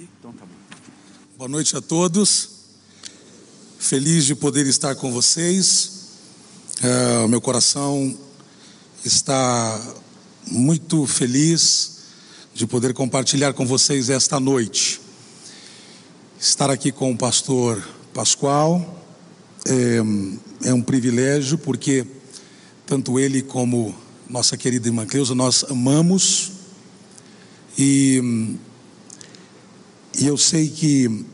aqui? Então tá bom. Boa noite a todos. Feliz de poder estar com vocês. É, meu coração está muito feliz de poder compartilhar com vocês esta noite. Estar aqui com o pastor Pascoal é, é um privilégio, porque tanto ele como nossa querida irmã Cleusa nós amamos e e eu sei que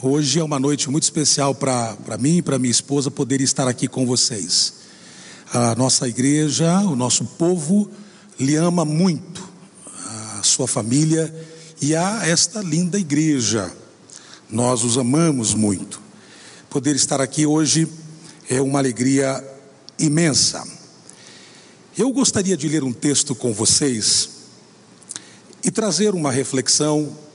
hoje é uma noite muito especial para mim e para minha esposa poder estar aqui com vocês. A nossa igreja, o nosso povo lhe ama muito, a sua família e a esta linda igreja. Nós os amamos muito. Poder estar aqui hoje é uma alegria imensa. Eu gostaria de ler um texto com vocês e trazer uma reflexão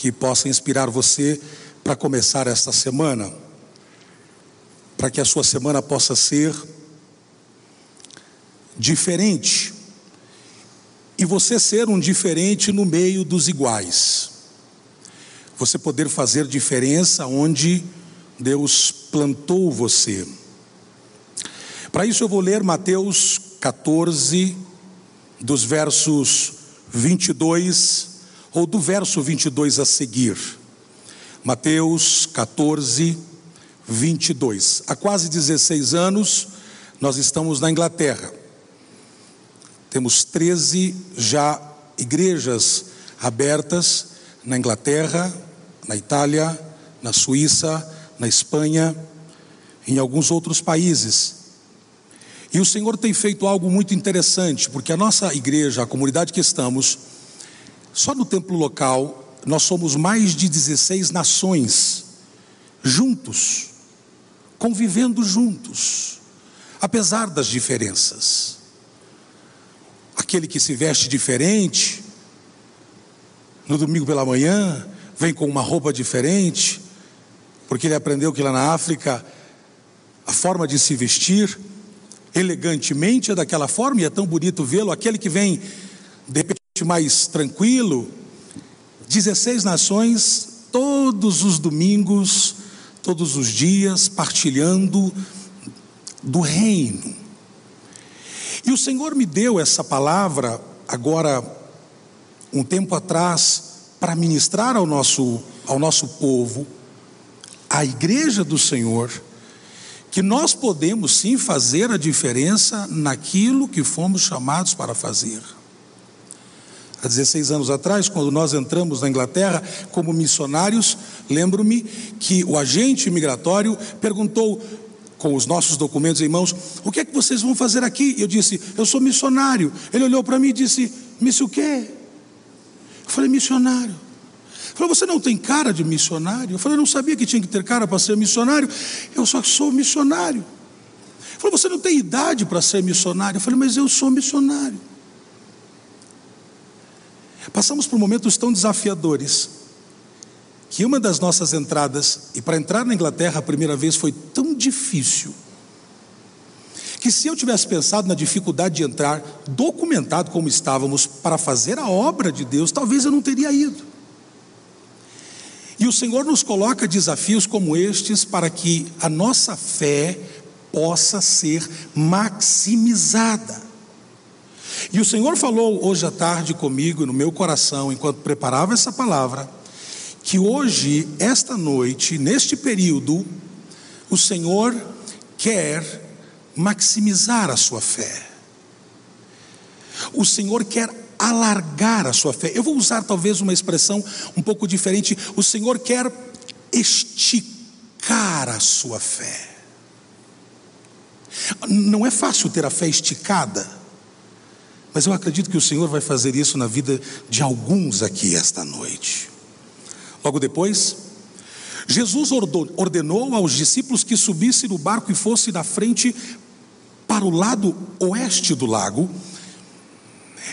que possa inspirar você para começar esta semana, para que a sua semana possa ser diferente e você ser um diferente no meio dos iguais. Você poder fazer diferença onde Deus plantou você. Para isso eu vou ler Mateus 14, dos versos 22 ou do verso 22 a seguir. Mateus 14, 22. Há quase 16 anos, nós estamos na Inglaterra. Temos 13 já igrejas abertas na Inglaterra, na Itália, na Suíça, na Espanha, em alguns outros países. E o Senhor tem feito algo muito interessante, porque a nossa igreja, a comunidade que estamos, só no templo local, nós somos mais de 16 nações, juntos, convivendo juntos, apesar das diferenças. Aquele que se veste diferente, no domingo pela manhã, vem com uma roupa diferente, porque ele aprendeu que lá na África a forma de se vestir elegantemente é daquela forma e é tão bonito vê-lo. Aquele que vem de repente mais tranquilo, 16 nações, todos os domingos, todos os dias, partilhando do reino. E o Senhor me deu essa palavra agora, um tempo atrás, para ministrar ao nosso, ao nosso povo, à igreja do Senhor, que nós podemos sim fazer a diferença naquilo que fomos chamados para fazer há 16 anos atrás, quando nós entramos na Inglaterra como missionários, lembro-me que o agente migratório perguntou com os nossos documentos em mãos: "O que é que vocês vão fazer aqui?" Eu disse: "Eu sou missionário". Ele olhou para mim e disse: "Missio o quê?" Eu falei: "Missionário". Ele falou: "Você não tem cara de missionário?" Eu falei: "Eu não sabia que tinha que ter cara para ser missionário. Eu só sou missionário." Ele falou: "Você não tem idade para ser missionário?" Eu falei: "Mas eu sou missionário." Passamos por momentos tão desafiadores que uma das nossas entradas, e para entrar na Inglaterra a primeira vez foi tão difícil, que se eu tivesse pensado na dificuldade de entrar, documentado como estávamos, para fazer a obra de Deus, talvez eu não teria ido. E o Senhor nos coloca desafios como estes para que a nossa fé possa ser maximizada. E o Senhor falou hoje à tarde comigo, no meu coração, enquanto preparava essa palavra, que hoje, esta noite, neste período, o Senhor quer maximizar a sua fé. O Senhor quer alargar a sua fé. Eu vou usar talvez uma expressão um pouco diferente. O Senhor quer esticar a sua fé. Não é fácil ter a fé esticada. Mas eu acredito que o Senhor vai fazer isso na vida de alguns aqui esta noite. Logo depois, Jesus ordenou aos discípulos que subissem no barco e fossem na frente para o lado oeste do lago,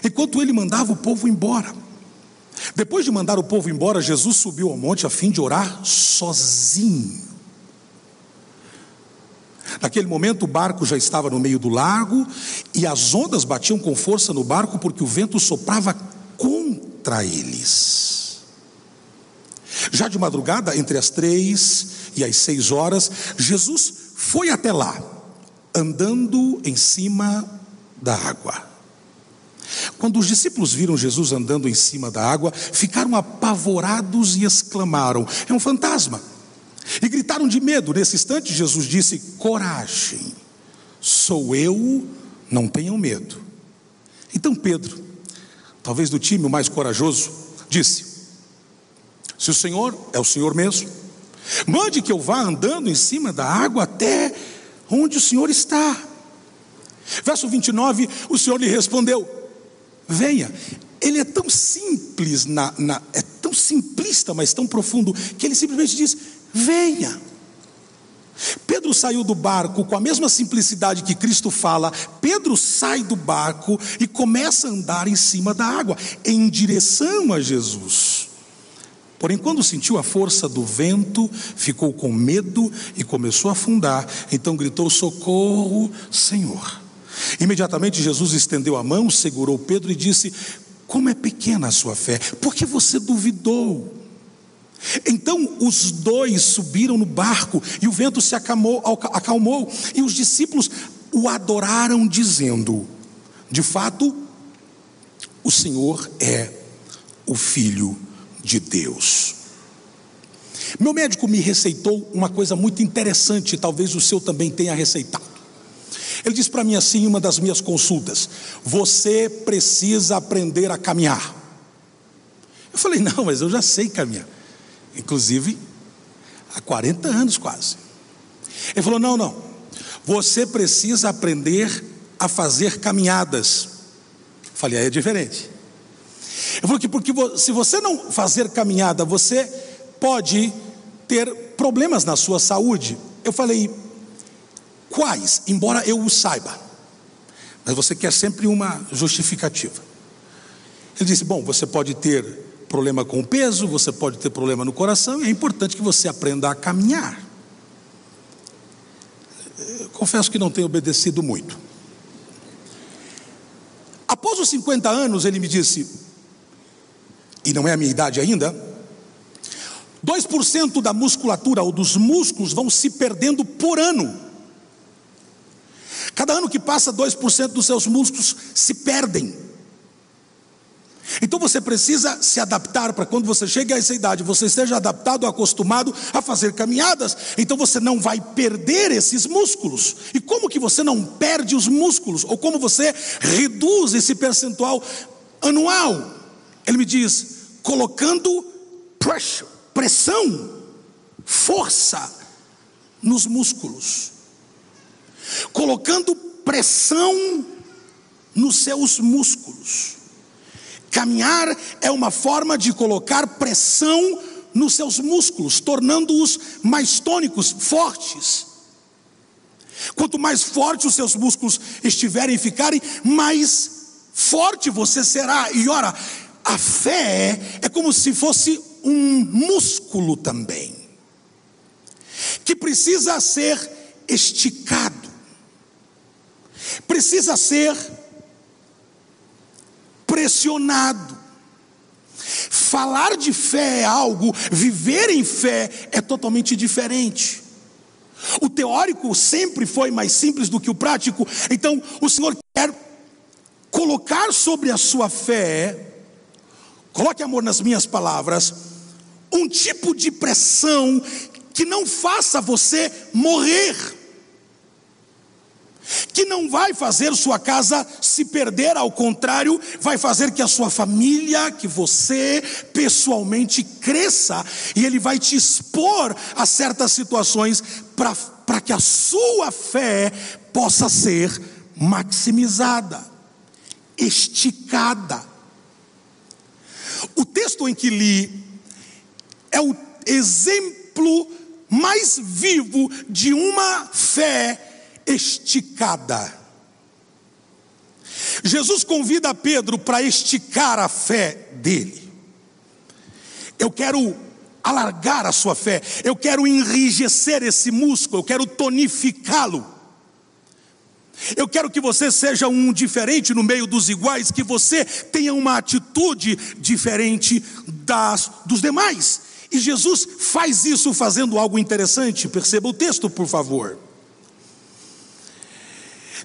enquanto ele mandava o povo embora. Depois de mandar o povo embora, Jesus subiu ao monte a fim de orar sozinho. Naquele momento o barco já estava no meio do lago e as ondas batiam com força no barco porque o vento soprava contra eles. Já de madrugada, entre as três e as seis horas, Jesus foi até lá, andando em cima da água. Quando os discípulos viram Jesus andando em cima da água, ficaram apavorados e exclamaram: É um fantasma! E gritaram de medo. Nesse instante, Jesus disse: Coragem, sou eu, não tenham medo. Então Pedro, talvez do time o mais corajoso, disse: Se o Senhor é o Senhor mesmo, mande que eu vá andando em cima da água até onde o Senhor está. Verso 29, o Senhor lhe respondeu: Venha. Ele é tão simples, na, na, é tão simplista, mas tão profundo, que ele simplesmente diz: Venha. Pedro saiu do barco com a mesma simplicidade que Cristo fala. Pedro sai do barco e começa a andar em cima da água, em direção a Jesus. Porém, quando sentiu a força do vento, ficou com medo e começou a afundar. Então gritou: Socorro, Senhor. Imediatamente Jesus estendeu a mão, segurou Pedro e disse: Como é pequena a sua fé, porque você duvidou. Então os dois subiram no barco e o vento se acalmou, acalmou e os discípulos o adoraram, dizendo: De fato, o Senhor é o Filho de Deus. Meu médico me receitou uma coisa muito interessante, talvez o seu também tenha receitado. Ele disse para mim assim, em uma das minhas consultas: Você precisa aprender a caminhar. Eu falei: Não, mas eu já sei caminhar. Inclusive, há 40 anos quase. Ele falou: Não, não. Você precisa aprender a fazer caminhadas. Eu falei: Aí é diferente. Ele falou que porque se você não fazer caminhada, você pode ter problemas na sua saúde. Eu falei: Quais? Embora eu o saiba. Mas você quer sempre uma justificativa. Ele disse: Bom, você pode ter problema com o peso, você pode ter problema no coração, e é importante que você aprenda a caminhar. Eu confesso que não tenho obedecido muito. Após os 50 anos, ele me disse, e não é a minha idade ainda, 2% da musculatura ou dos músculos vão se perdendo por ano. Cada ano que passa, 2% dos seus músculos se perdem. Então você precisa se adaptar para quando você chegue a essa idade, você esteja adaptado, acostumado a fazer caminhadas. Então você não vai perder esses músculos. E como que você não perde os músculos? Ou como você reduz esse percentual anual? Ele me diz, colocando pressure, pressão, força nos músculos colocando pressão nos seus músculos. Caminhar é uma forma de colocar pressão nos seus músculos, tornando-os mais tônicos, fortes. Quanto mais forte os seus músculos estiverem e ficarem, mais forte você será. E ora, a fé é como se fosse um músculo também, que precisa ser esticado precisa ser pressionado. Falar de fé é algo, viver em fé é totalmente diferente. O teórico sempre foi mais simples do que o prático, então o Senhor quer colocar sobre a sua fé, coloque amor nas minhas palavras, um tipo de pressão que não faça você morrer que não vai fazer sua casa se perder, ao contrário, vai fazer que a sua família, que você pessoalmente cresça, e ele vai te expor a certas situações para que a sua fé possa ser maximizada, esticada. O texto em que li é o exemplo mais vivo de uma fé esticada. Jesus convida Pedro para esticar a fé dele. Eu quero alargar a sua fé, eu quero enrijecer esse músculo, eu quero tonificá-lo. Eu quero que você seja um diferente no meio dos iguais, que você tenha uma atitude diferente das dos demais. E Jesus faz isso fazendo algo interessante, perceba o texto, por favor.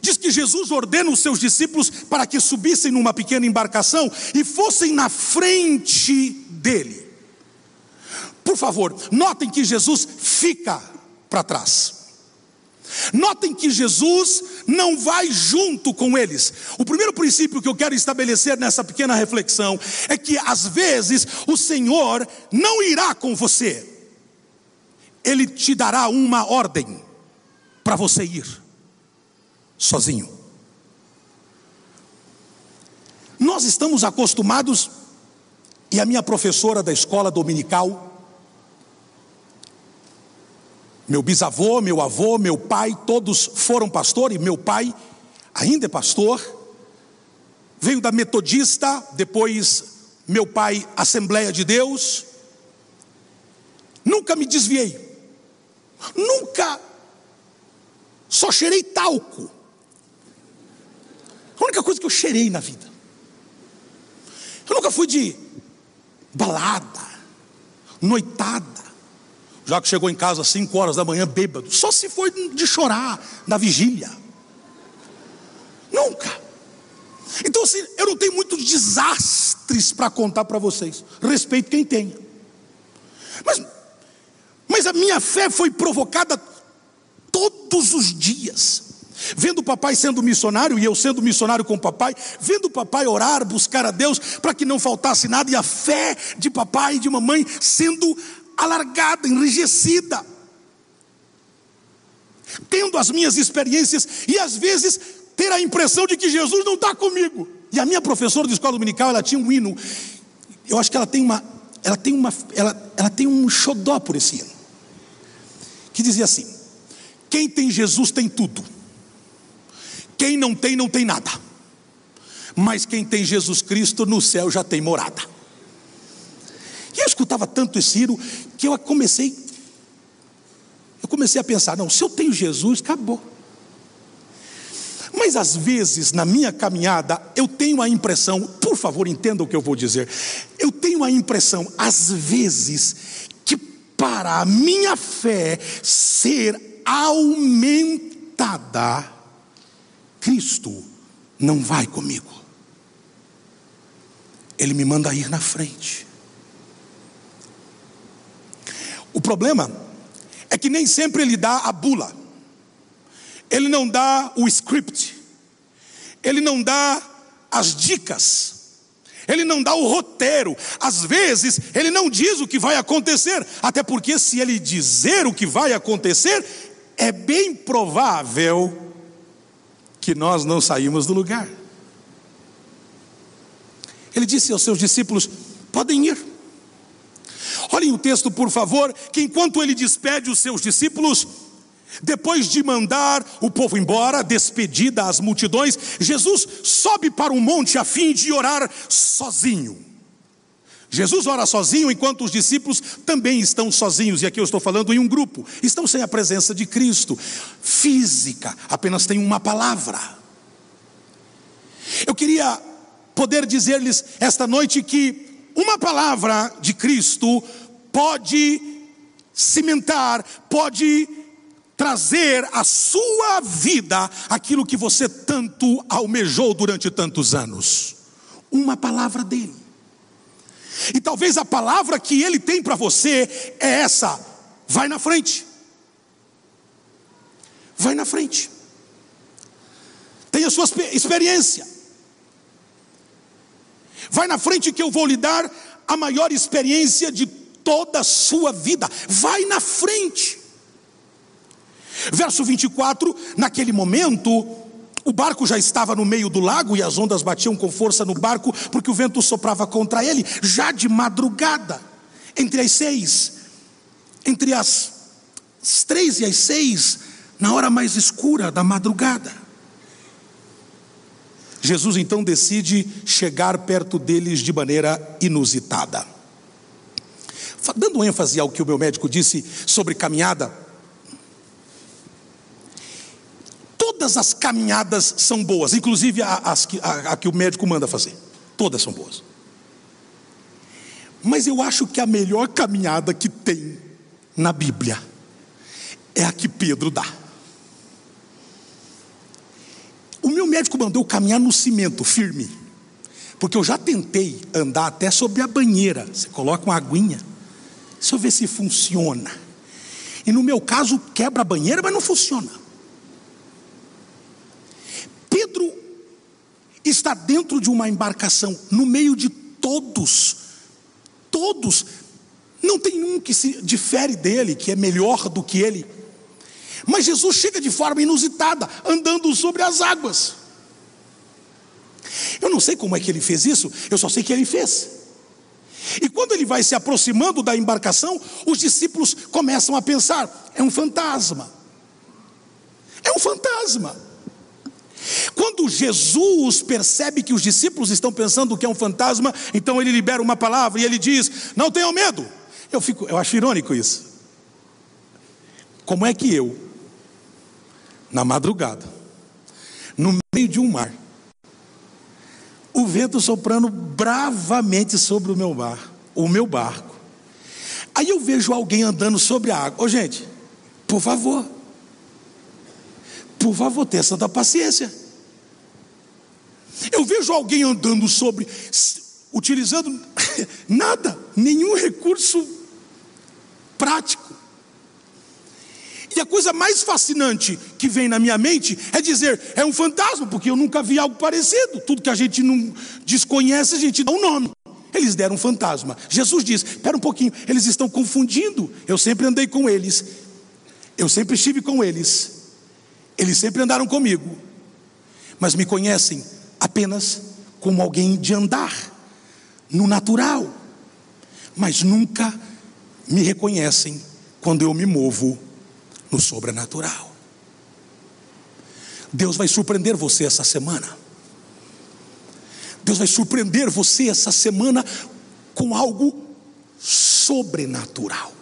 Diz que Jesus ordena os seus discípulos para que subissem numa pequena embarcação e fossem na frente dele. Por favor, notem que Jesus fica para trás. Notem que Jesus não vai junto com eles. O primeiro princípio que eu quero estabelecer nessa pequena reflexão é que às vezes o Senhor não irá com você, Ele te dará uma ordem para você ir sozinho. Nós estamos acostumados, e a minha professora da escola dominical, meu bisavô, meu avô, meu pai, todos foram pastor e meu pai ainda é pastor. Veio da metodista, depois meu pai Assembleia de Deus. Nunca me desviei. Nunca só cheirei talco. A única coisa que eu cheirei na vida. Eu nunca fui de balada, noitada. Já que chegou em casa às 5 horas da manhã bêbado, só se foi de chorar na vigília. Nunca. Então, assim, eu não tenho muitos desastres para contar para vocês. Respeito quem tem. Mas, mas a minha fé foi provocada todos os dias. Vendo o papai sendo missionário e eu sendo missionário com o papai, vendo o papai orar, buscar a Deus para que não faltasse nada, e a fé de papai e de mamãe sendo alargada, enrijecida, tendo as minhas experiências e às vezes ter a impressão de que Jesus não está comigo. E a minha professora de escola dominical, ela tinha um hino, eu acho que ela tem uma, ela tem uma, ela, ela tem um xodó por esse hino, que dizia assim: quem tem Jesus tem tudo, quem não tem, não tem nada, mas quem tem Jesus Cristo no céu já tem morada. E eu escutava tanto esse hino que eu comecei, eu comecei a pensar, não, se eu tenho Jesus, acabou. Mas às vezes, na minha caminhada, eu tenho a impressão, por favor, entenda o que eu vou dizer. Eu tenho a impressão, às vezes, que para a minha fé ser aumentada, Cristo não vai comigo. Ele me manda ir na frente. O problema é que nem sempre ele dá a bula, ele não dá o script, ele não dá as dicas, ele não dá o roteiro, às vezes ele não diz o que vai acontecer, até porque se ele dizer o que vai acontecer, é bem provável que nós não saímos do lugar. Ele disse aos seus discípulos: podem ir. Olhem o texto, por favor, que enquanto ele despede os seus discípulos, depois de mandar o povo embora, despedida as multidões, Jesus sobe para um monte a fim de orar sozinho. Jesus ora sozinho enquanto os discípulos também estão sozinhos, e aqui eu estou falando em um grupo, estão sem a presença de Cristo, física, apenas tem uma palavra. Eu queria poder dizer-lhes esta noite que uma palavra de Cristo pode cimentar, pode trazer à sua vida aquilo que você tanto almejou durante tantos anos. Uma palavra dele. E talvez a palavra que ele tem para você é essa: vai na frente. Vai na frente. Tenha sua experiência. Vai na frente que eu vou lhe dar a maior experiência de toda a sua vida. Vai na frente. Verso 24: naquele momento, o barco já estava no meio do lago e as ondas batiam com força no barco, porque o vento soprava contra ele, já de madrugada, entre as seis, entre as, três e as seis, na hora mais escura da madrugada. Jesus então decide chegar perto deles de maneira inusitada. Dando ênfase ao que o meu médico disse sobre caminhada, todas as caminhadas são boas, inclusive a, a, a que o médico manda fazer, todas são boas. Mas eu acho que a melhor caminhada que tem na Bíblia é a que Pedro dá. O meu médico mandou caminhar no cimento firme, porque eu já tentei andar até sobre a banheira. Você coloca uma aguinha, deixa eu ver se funciona. E no meu caso, quebra a banheira, mas não funciona. Pedro está dentro de uma embarcação, no meio de todos, todos, não tem um que se difere dele, que é melhor do que ele. Mas Jesus chega de forma inusitada, andando sobre as águas. Eu não sei como é que ele fez isso, eu só sei que ele fez. E quando ele vai se aproximando da embarcação, os discípulos começam a pensar: é um fantasma. É um fantasma. Quando Jesus percebe que os discípulos estão pensando que é um fantasma, então ele libera uma palavra e ele diz: Não tenham medo. Eu, fico, eu acho irônico isso. Como é que eu, na madrugada, no meio de um mar, o vento soprando bravamente sobre o meu bar, o meu barco. Aí eu vejo alguém andando sobre a água. Ô gente, por favor, por favor, tenha santa paciência. Eu vejo alguém andando sobre, utilizando nada, nenhum recurso prático. E a coisa mais fascinante que vem na minha mente é dizer, é um fantasma, porque eu nunca vi algo parecido. Tudo que a gente não desconhece, a gente dá um nome. Eles deram um fantasma. Jesus diz: espera um pouquinho, eles estão confundindo. Eu sempre andei com eles, eu sempre estive com eles, eles sempre andaram comigo, mas me conhecem apenas como alguém de andar, no natural, mas nunca me reconhecem quando eu me movo no sobrenatural. Deus vai surpreender você essa semana. Deus vai surpreender você essa semana com algo sobrenatural.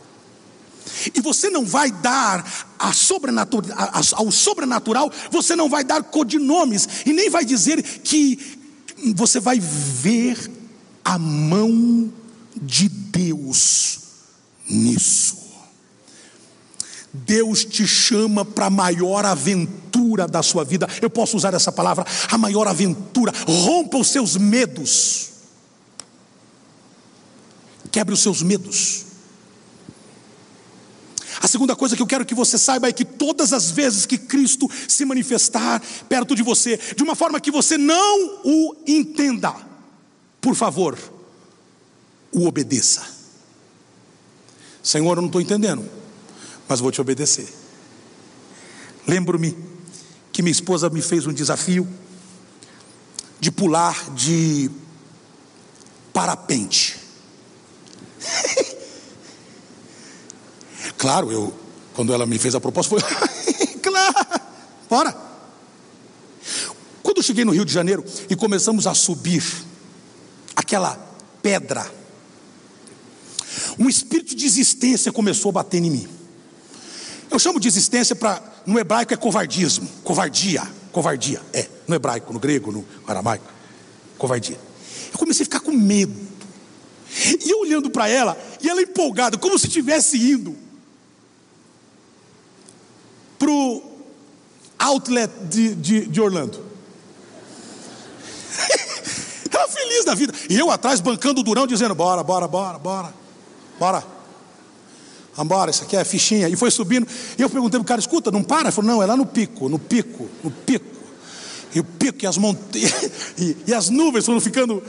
E você não vai dar a sobrenatural, ao sobrenatural, você não vai dar codinomes, e nem vai dizer que você vai ver a mão de Deus nisso. Deus te chama para a maior aventura da sua vida. Eu posso usar essa palavra, a maior aventura. Rompa os seus medos. Quebre os seus medos. Segunda coisa que eu quero que você saiba é que todas as vezes que Cristo se manifestar perto de você, de uma forma que você não o entenda, por favor, o obedeça. Senhor, eu não estou entendendo mas vou te obedecer. Lembro-me que minha esposa me fez um desafio de pular de parapente. claro, eu quando ela me fez a proposta foi claro, bora. Quando eu cheguei no Rio de Janeiro e começamos a subir aquela pedra, um espírito de existência começou a bater em mim. Eu chamo de existência para, no hebraico é covardismo, covardia, covardia, é, no hebraico, no grego, no aramaico, covardia. Eu comecei a ficar com medo. E eu olhando para ela, e ela empolgada, como se estivesse indo o outlet de, de, de Orlando. ela feliz da vida. E eu atrás bancando o durão, dizendo: bora, bora, bora, bora, bora. Vambora, isso aqui é a fichinha. E foi subindo. E eu perguntei para o cara: escuta, não para? Ele falou: não, é lá no pico, no pico, no pico. E o pico e as montanhas. E, e as nuvens foram ficando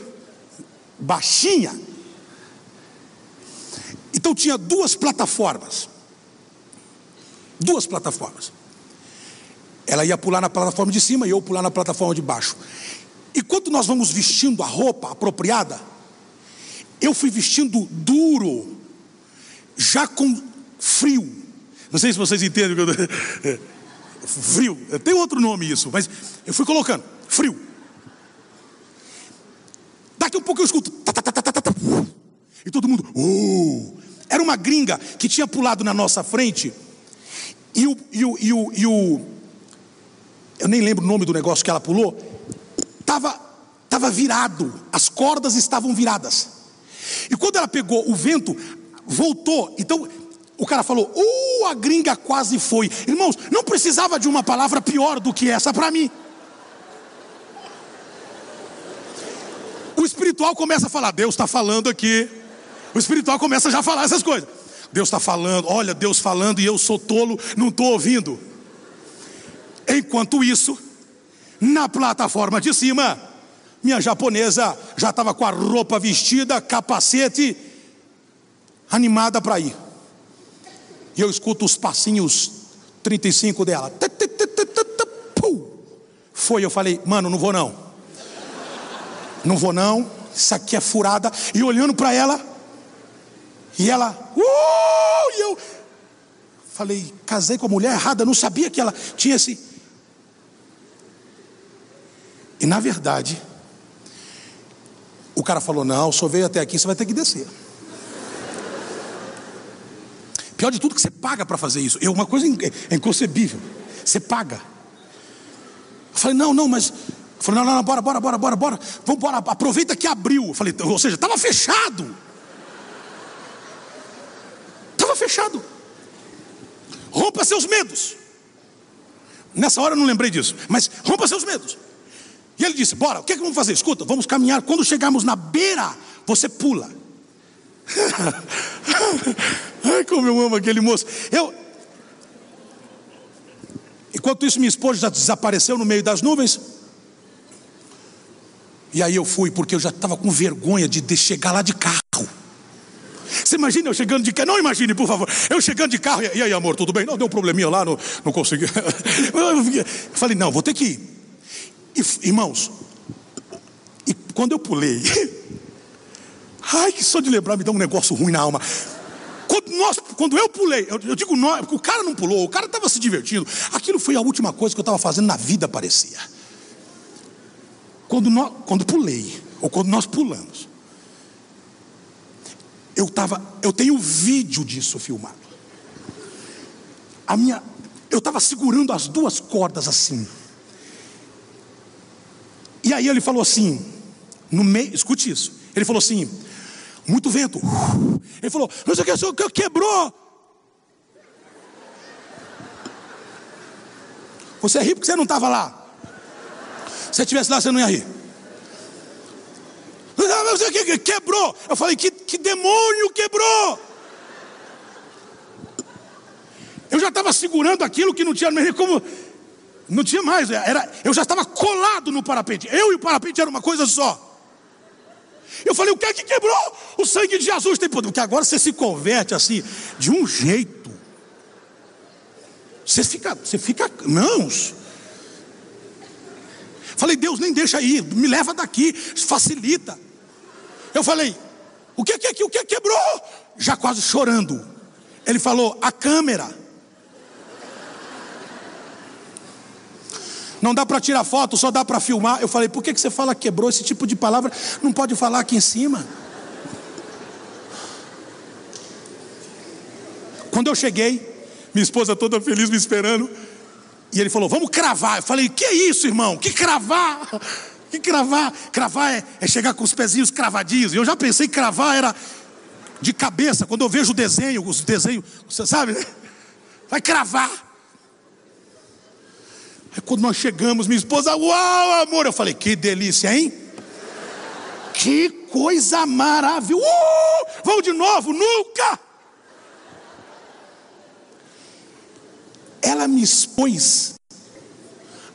baixinha. Então tinha duas plataformas. Duas plataformas. Ela ia pular na plataforma de cima e eu pular na plataforma de baixo. E quando nós vamos vestindo a roupa apropriada, eu fui vestindo duro já com frio. Não sei se vocês entendem o que eu Frio, tem outro nome isso, mas eu fui colocando, frio. Daqui um pouco eu escuto, tá, tá, tá, e todo mundo, oh! Era uma gringa que tinha pulado na nossa frente, e o, e o, e o, e o eu nem lembro o nome do negócio que ela pulou, estava tava virado, as cordas estavam viradas. E quando ela pegou o vento, voltou. Então o cara falou: Uh, a gringa quase foi. Irmãos, não precisava de uma palavra pior do que essa para mim. O espiritual começa a falar: Deus está falando aqui. O espiritual começa já a falar essas coisas. Deus está falando, olha Deus falando e eu sou tolo, não estou ouvindo. Enquanto isso, na plataforma de cima, minha japonesa já estava com a roupa vestida, capacete, animada para ir. E eu escuto os passinhos 35 dela. Foi, eu falei, mano, não vou não. Não vou não, isso aqui é furada. E olhando para ela, e ela, uh, e eu falei, casei com a mulher errada, não sabia que ela tinha esse e na verdade, o cara falou: Não, senhor veio até aqui, você vai ter que descer. Pior de tudo que você paga para fazer isso. É uma coisa inconcebível. Você paga. Eu falei: Não, não, mas. Falei: Não, não, não, bora, bora, bora, bora, bora. Vamos embora, aproveita que abriu. Eu falei: Ou seja, estava fechado. Fechado. Rompa seus medos. Nessa hora eu não lembrei disso, mas rompa seus medos. E ele disse: Bora, o que, é que vamos fazer? Escuta, vamos caminhar. Quando chegarmos na beira, você pula. Ai, como eu amo aquele moço. Eu. Enquanto isso, minha esposa já desapareceu no meio das nuvens. E aí eu fui, porque eu já estava com vergonha de, de chegar lá de carro. Você imagina eu chegando de carro? Não imagine, por favor. Eu chegando de carro, e aí, amor, tudo bem? Não, deu um probleminha lá, não, não consegui. Eu falei, não, vou ter que ir. E, irmãos, e quando eu pulei, ai, que só de lembrar me dá um negócio ruim na alma. Quando, nós, quando eu pulei, eu, eu digo nós, porque o cara não pulou, o cara estava se divertindo. Aquilo foi a última coisa que eu estava fazendo na vida, parecia. Quando, nós, quando pulei, ou quando nós pulamos, eu tava, eu tenho vídeo disso filmado. A minha, eu estava segurando as duas cordas assim. E aí ele falou assim, no meio, escute isso. Ele falou assim: muito vento. Ele falou: não sei o que, quebrou. Você ri porque você não estava lá. Se você estivesse lá, você não ia rir. Não sei o que, quebrou. Eu falei: que, que demônio quebrou? Eu já estava segurando aquilo que não tinha como não tinha mais, era, eu já estava colado no parapente. Eu e o parapente era uma coisa só. Eu falei, o que é que quebrou? O sangue de Jesus tem poder. Porque agora você se converte assim, de um jeito. Você fica, você fica, não. Falei, Deus, nem deixa aí, me leva daqui, facilita. Eu falei, o que é que o que quebrou? Já quase chorando. Ele falou, a câmera. Não dá para tirar foto, só dá para filmar. Eu falei, por que, que você fala quebrou esse tipo de palavra? Não pode falar aqui em cima. Quando eu cheguei, minha esposa toda feliz me esperando, e ele falou: Vamos cravar. Eu falei: Que isso, irmão? Que cravar? Que cravar? Cravar é, é chegar com os pezinhos cravadinhos. Eu já pensei que cravar era de cabeça. Quando eu vejo o desenho, os desenhos, você sabe? Vai cravar. Aí quando nós chegamos, minha esposa, uau, amor, eu falei, que delícia, hein? Que coisa maravilhosa! Uh, vamos de novo, nunca! Ela me expôs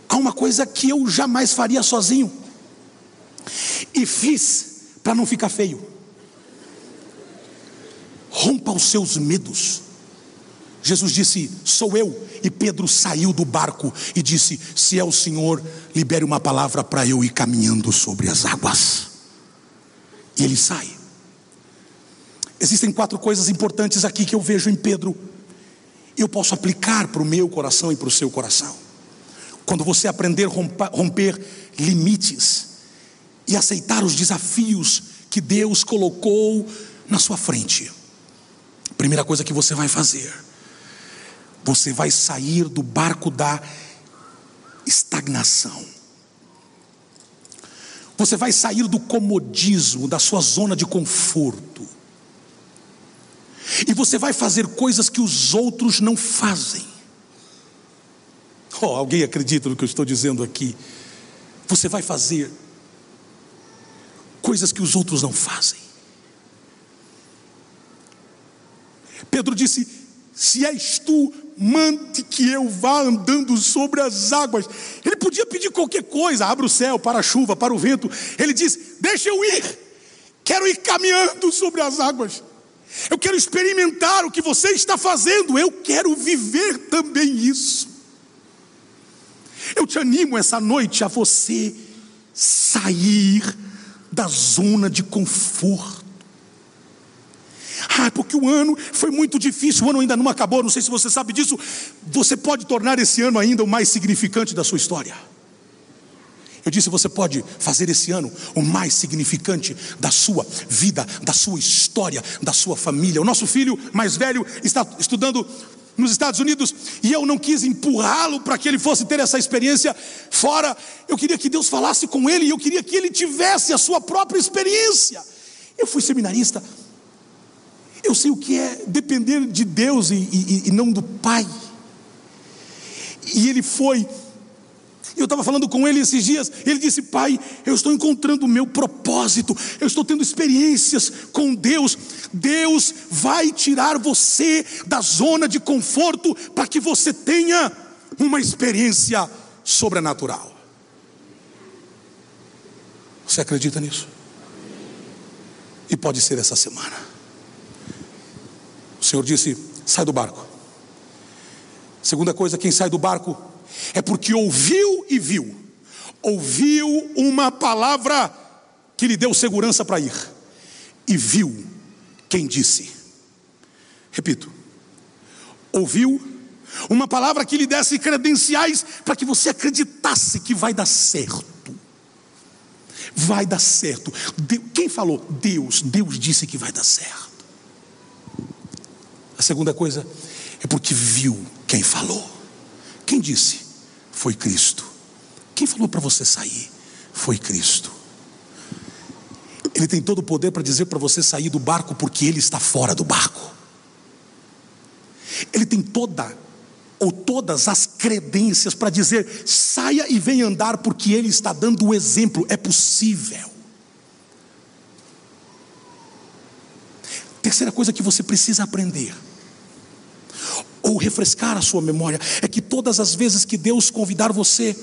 a uma coisa que eu jamais faria sozinho. E fiz para não ficar feio. Rompa os seus medos. Jesus disse: Sou eu. E Pedro saiu do barco e disse: Se é o Senhor, libere uma palavra para eu ir caminhando sobre as águas. E ele sai. Existem quatro coisas importantes aqui que eu vejo em Pedro. Eu posso aplicar para o meu coração e para o seu coração. Quando você aprender a romper limites e aceitar os desafios que Deus colocou na sua frente, primeira coisa que você vai fazer você vai sair do barco da estagnação. Você vai sair do comodismo, da sua zona de conforto. E você vai fazer coisas que os outros não fazem. Oh, alguém acredita no que eu estou dizendo aqui? Você vai fazer coisas que os outros não fazem. Pedro disse: Se és tu, mande que eu vá andando sobre as águas. Ele podia pedir qualquer coisa, abra o céu para a chuva, para o vento. Ele diz: Deixa eu ir, quero ir caminhando sobre as águas. Eu quero experimentar o que você está fazendo, eu quero viver também isso. Eu te animo essa noite a você sair da zona de conforto. Ah, porque o ano foi muito difícil, o ano ainda não acabou, não sei se você sabe disso. Você pode tornar esse ano ainda o mais significante da sua história. Eu disse: você pode fazer esse ano o mais significante da sua vida, da sua história, da sua família. O nosso filho mais velho está estudando nos Estados Unidos e eu não quis empurrá-lo para que ele fosse ter essa experiência fora. Eu queria que Deus falasse com ele e eu queria que ele tivesse a sua própria experiência. Eu fui seminarista, eu sei o que é depender de Deus e, e, e não do Pai. E ele foi eu estava falando com ele esses dias, ele disse: Pai, eu estou encontrando o meu propósito, eu estou tendo experiências com Deus. Deus vai tirar você da zona de conforto para que você tenha uma experiência sobrenatural. Você acredita nisso? E pode ser essa semana. O Senhor disse: sai do barco. Segunda coisa, quem sai do barco é porque ouviu e viu. Ouviu uma palavra que lhe deu segurança para ir, e viu quem disse. Repito, ouviu uma palavra que lhe desse credenciais para que você acreditasse que vai dar certo. Vai dar certo. Quem falou? Deus. Deus disse que vai dar certo. A segunda coisa é porque viu quem falou. Quem disse? Foi Cristo. Quem falou para você sair? Foi Cristo. Ele tem todo o poder para dizer para você sair do barco porque ele está fora do barco. Ele tem toda ou todas as credências para dizer: saia e venha andar porque ele está dando o exemplo. É possível. Terceira coisa que você precisa aprender ou refrescar a sua memória, é que todas as vezes que Deus convidar você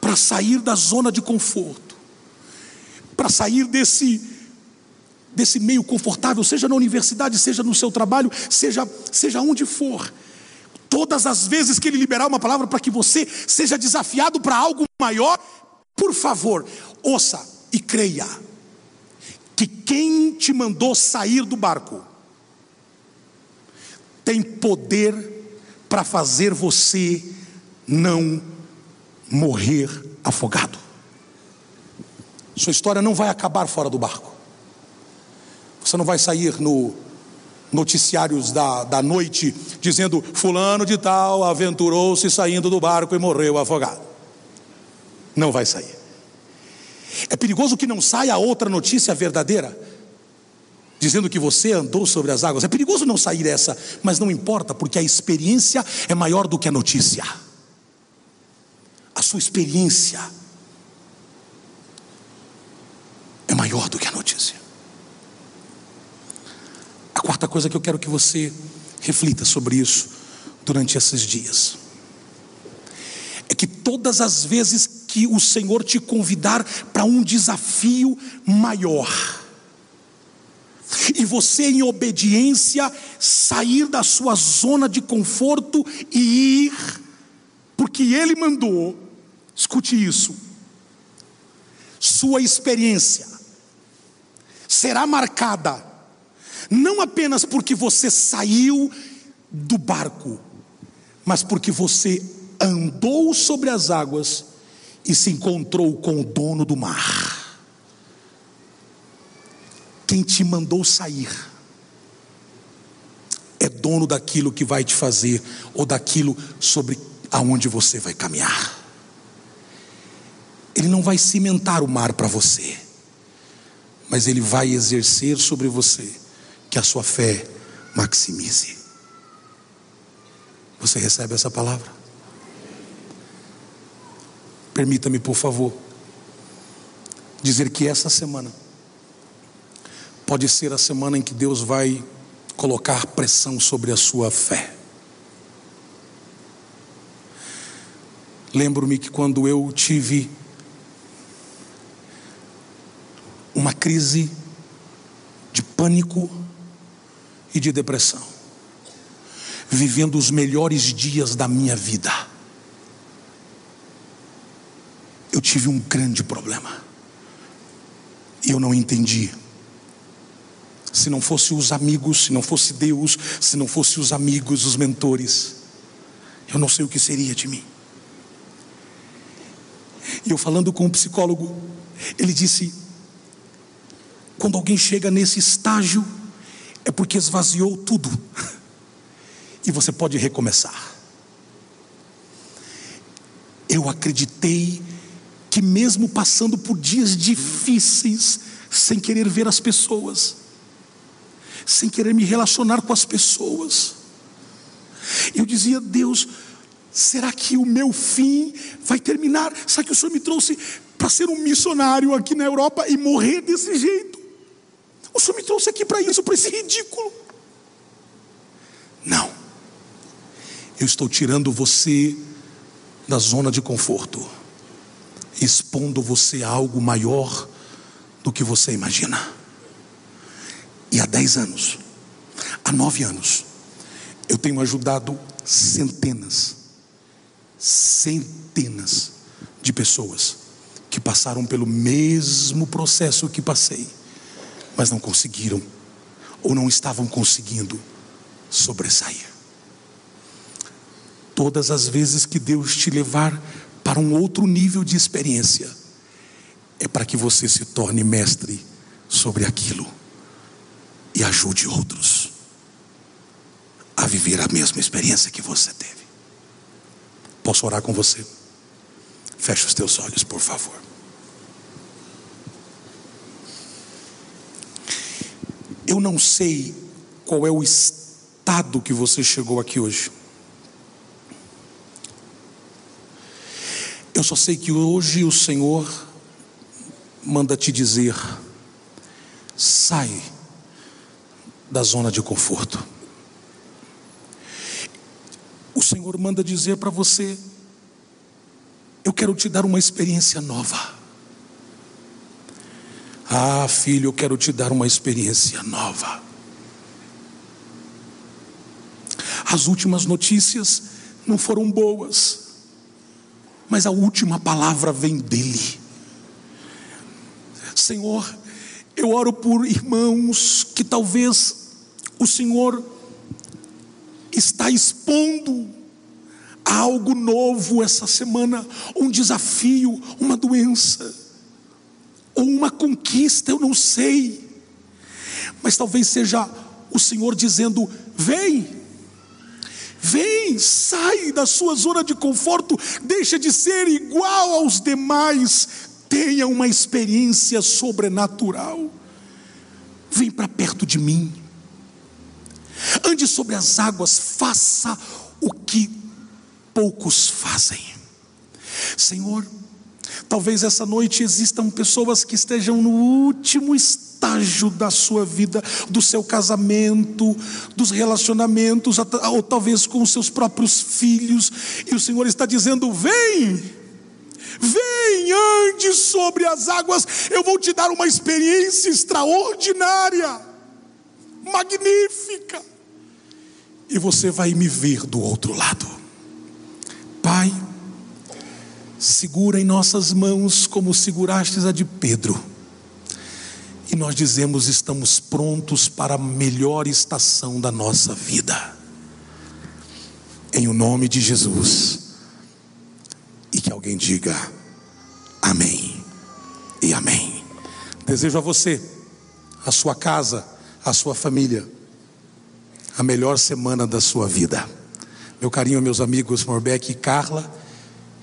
para sair da zona de conforto, para sair desse desse meio confortável, seja na universidade, seja no seu trabalho, seja seja onde for, todas as vezes que ele liberar uma palavra para que você seja desafiado para algo maior, por favor, ouça e creia que quem te mandou sair do barco tem poder para fazer você não morrer afogado. Sua história não vai acabar fora do barco. Você não vai sair no noticiários da, da noite dizendo: Fulano de Tal aventurou-se saindo do barco e morreu afogado. Não vai sair. É perigoso que não saia outra notícia verdadeira dizendo que você andou sobre as águas. É perigoso não sair essa, mas não importa, porque a experiência é maior do que a notícia. A sua experiência é maior do que a notícia. A quarta coisa que eu quero que você reflita sobre isso durante esses dias é que todas as vezes que o Senhor te convidar para um desafio maior, e você, em obediência, sair da sua zona de conforto e ir, porque Ele mandou, escute isso, sua experiência será marcada, não apenas porque você saiu do barco, mas porque você andou sobre as águas e se encontrou com o dono do mar quem te mandou sair é dono daquilo que vai te fazer ou daquilo sobre aonde você vai caminhar. Ele não vai cimentar o mar para você, mas Ele vai exercer sobre você que a sua fé maximize. Você recebe essa palavra? Permita-me, por favor, dizer que essa semana pode ser a semana em que Deus vai colocar pressão sobre a sua fé. Lembro-me que quando eu tive uma crise de pânico e de depressão, vivendo os melhores dias da minha vida, eu tive um grande problema. E eu não entendi. Se não fosse os amigos, se não fosse Deus, se não fosse os amigos, os mentores, eu não sei o que seria de mim. E eu falando com um psicólogo, ele disse: quando alguém chega nesse estágio, é porque esvaziou tudo, e você pode recomeçar. Eu acreditei que, mesmo passando por dias difíceis, sem querer ver as pessoas, sem querer me relacionar com as pessoas, eu dizia: Deus, será que o meu fim vai terminar? Será que o Senhor me trouxe para ser um missionário aqui na Europa e morrer desse jeito? O Senhor me trouxe aqui para isso, para esse ridículo. Não, eu estou tirando você da zona de conforto, expondo você a algo maior do que você imagina. E há dez anos, há nove anos, eu tenho ajudado centenas, centenas de pessoas que passaram pelo mesmo processo que passei mas não conseguiram, ou não estavam conseguindo sobressair. Todas as vezes que Deus te levar para um outro nível de experiência, é para que você se torne mestre sobre aquilo e ajude outros a viver a mesma experiência que você teve. Posso orar com você? Feche os teus olhos, por favor. Eu não sei qual é o estado que você chegou aqui hoje. Eu só sei que hoje o Senhor manda te dizer: sai da zona de conforto. O Senhor manda dizer para você: eu quero te dar uma experiência nova. Ah, filho, eu quero te dar uma experiência nova. As últimas notícias não foram boas, mas a última palavra vem dele. Senhor, eu oro por irmãos que talvez o Senhor está expondo algo novo essa semana, um desafio, uma doença ou uma conquista, eu não sei, mas talvez seja o Senhor dizendo: vem, vem, sai da sua zona de conforto, deixa de ser igual aos demais, tenha uma experiência sobrenatural, vem para perto de mim, ande sobre as águas, faça o que poucos fazem, Senhor, Talvez essa noite existam pessoas que estejam no último estágio da sua vida, do seu casamento, dos relacionamentos, ou talvez com os seus próprios filhos, e o Senhor está dizendo: vem, vem, ande sobre as águas, eu vou te dar uma experiência extraordinária, magnífica, e você vai me ver do outro lado. Pai, segura em nossas mãos como segurastes a de Pedro. E nós dizemos: estamos prontos para a melhor estação da nossa vida. Em o nome de Jesus. E que alguém diga amém e amém. Desejo a você, a sua casa, a sua família, a melhor semana da sua vida. Meu carinho, meus amigos Morbeck e Carla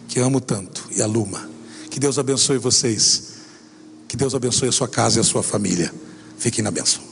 que amo tanto, e a Luma. Que Deus abençoe vocês. Que Deus abençoe a sua casa e a sua família. Fiquem na bênção.